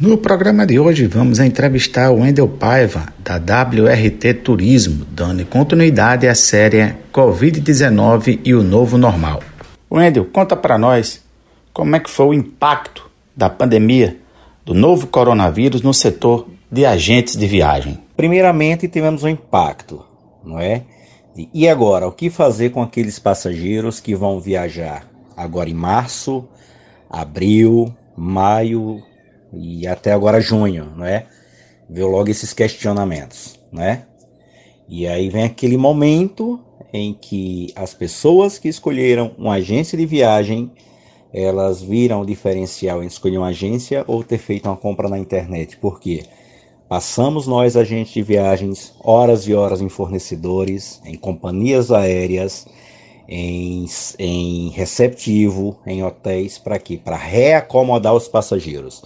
No programa de hoje vamos entrevistar o Wendel Paiva, da WRT Turismo, dando continuidade à série Covid-19 e o Novo Normal. Wendel, conta para nós como é que foi o impacto da pandemia do novo coronavírus no setor de agentes de viagem. Primeiramente tivemos um impacto, não é? E agora, o que fazer com aqueles passageiros que vão viajar agora em março, abril, maio, e até agora junho, não é? Viu logo esses questionamentos, né? E aí vem aquele momento em que as pessoas que escolheram uma agência de viagem, elas viram o diferencial em escolher uma agência ou ter feito uma compra na internet. Por quê? Passamos nós, agentes de viagens, horas e horas em fornecedores, em companhias aéreas, em, em receptivo, em hotéis, para quê? Para reacomodar os passageiros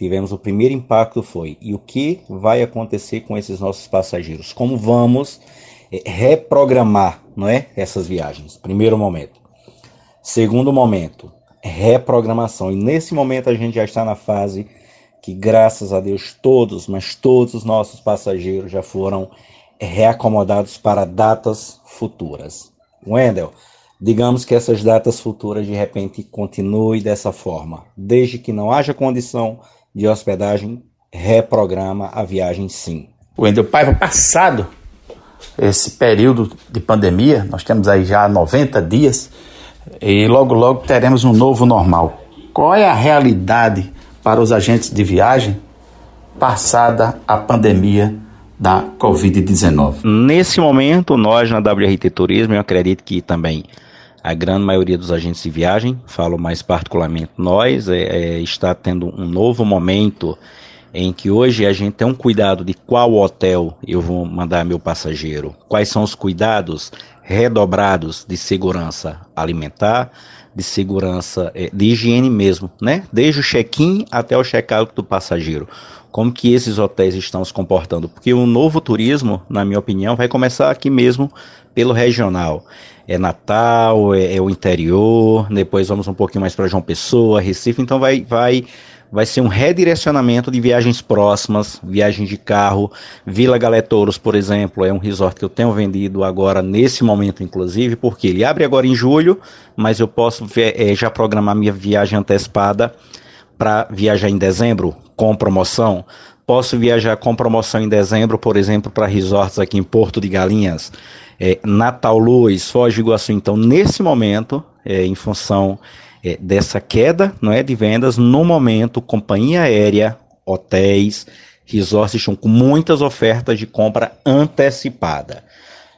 tivemos o primeiro impacto foi e o que vai acontecer com esses nossos passageiros? Como vamos é, reprogramar, não é, essas viagens? Primeiro momento. Segundo momento, reprogramação. E nesse momento a gente já está na fase que graças a Deus todos, mas todos os nossos passageiros já foram reacomodados para datas futuras. Wendel, digamos que essas datas futuras de repente continuem dessa forma, desde que não haja condição de hospedagem reprograma a viagem sim. Wendel Paiva, passado esse período de pandemia, nós temos aí já 90 dias e logo logo teremos um novo normal. Qual é a realidade para os agentes de viagem passada a pandemia da Covid-19? Nesse momento, nós na WRT Turismo, eu acredito que também a grande maioria dos agentes de viagem, falo mais particularmente nós, é, é, está tendo um novo momento em que hoje a gente tem um cuidado de qual hotel eu vou mandar meu passageiro, quais são os cuidados redobrados de segurança alimentar, de segurança, é, de higiene mesmo, né? Desde o check-in até o check-out do passageiro. Como que esses hotéis estão se comportando? Porque o novo turismo, na minha opinião, vai começar aqui mesmo pelo regional. É Natal, é, é o interior, depois vamos um pouquinho mais para João Pessoa, Recife, então vai, vai vai ser um redirecionamento de viagens próximas, viagens de carro. Vila Galetouros, por exemplo, é um resort que eu tenho vendido agora, nesse momento, inclusive, porque ele abre agora em julho, mas eu posso é, já programar minha viagem antecipada para viajar em dezembro com promoção. Posso viajar com promoção em dezembro, por exemplo, para resorts aqui em Porto de Galinhas, é, Natal Luz, Foz do Iguaçu. Então, nesse momento, é, em função é, dessa queda não é, de vendas, no momento, companhia aérea, hotéis, resorts estão com muitas ofertas de compra antecipada.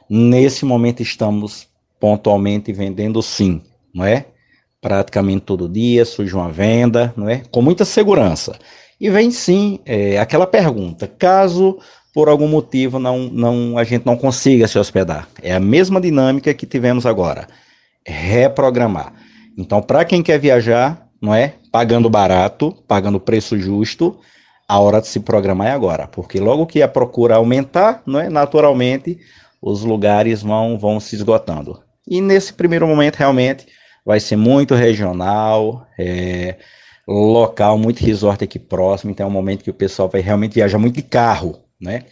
Nesse momento estamos pontualmente vendendo sim, não é? Praticamente todo dia surge uma venda, não é? Com muita segurança. E vem sim é, aquela pergunta: caso por algum motivo não, não a gente não consiga se hospedar, é a mesma dinâmica que tivemos agora. Reprogramar. Então, para quem quer viajar, não é? Pagando barato, pagando preço justo, a hora de se programar é agora, porque logo que a procura aumentar, não é? Naturalmente, os lugares vão vão se esgotando. E nesse primeiro momento, realmente, vai ser muito regional, é, local, muito resort aqui próximo, então é um momento que o pessoal vai realmente viajar muito de carro, né?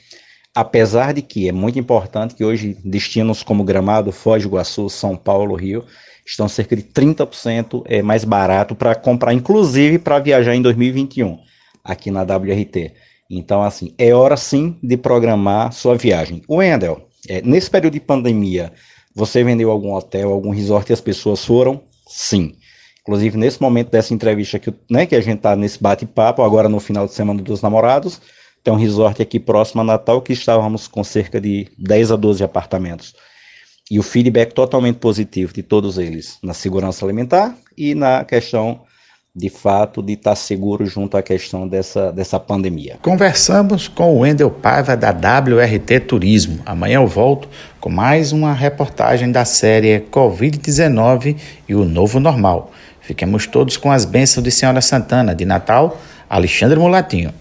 Apesar de que é muito importante que hoje destinos como Gramado, Foz do Iguaçu, São Paulo, Rio, estão cerca de 30% é, mais barato para comprar, inclusive para viajar em 2021 aqui na WRT. Então, assim, é hora sim de programar sua viagem. O Wendel, é, nesse período de pandemia, você vendeu algum hotel, algum resort e as pessoas foram? Sim. Inclusive, nesse momento dessa entrevista que, né, que a gente está nesse bate-papo, agora no final de semana dos namorados, tem um resort aqui próximo a Natal que estávamos com cerca de 10 a 12 apartamentos e o feedback totalmente positivo de todos eles na segurança alimentar e na questão de fato de estar seguro junto à questão dessa, dessa pandemia. Conversamos com o Wendel Paiva da WRT Turismo. Amanhã eu volto com mais uma reportagem da série Covid-19 e o Novo Normal. Fiquemos todos com as bênçãos de Senhora Santana de Natal, Alexandre Mulatinho.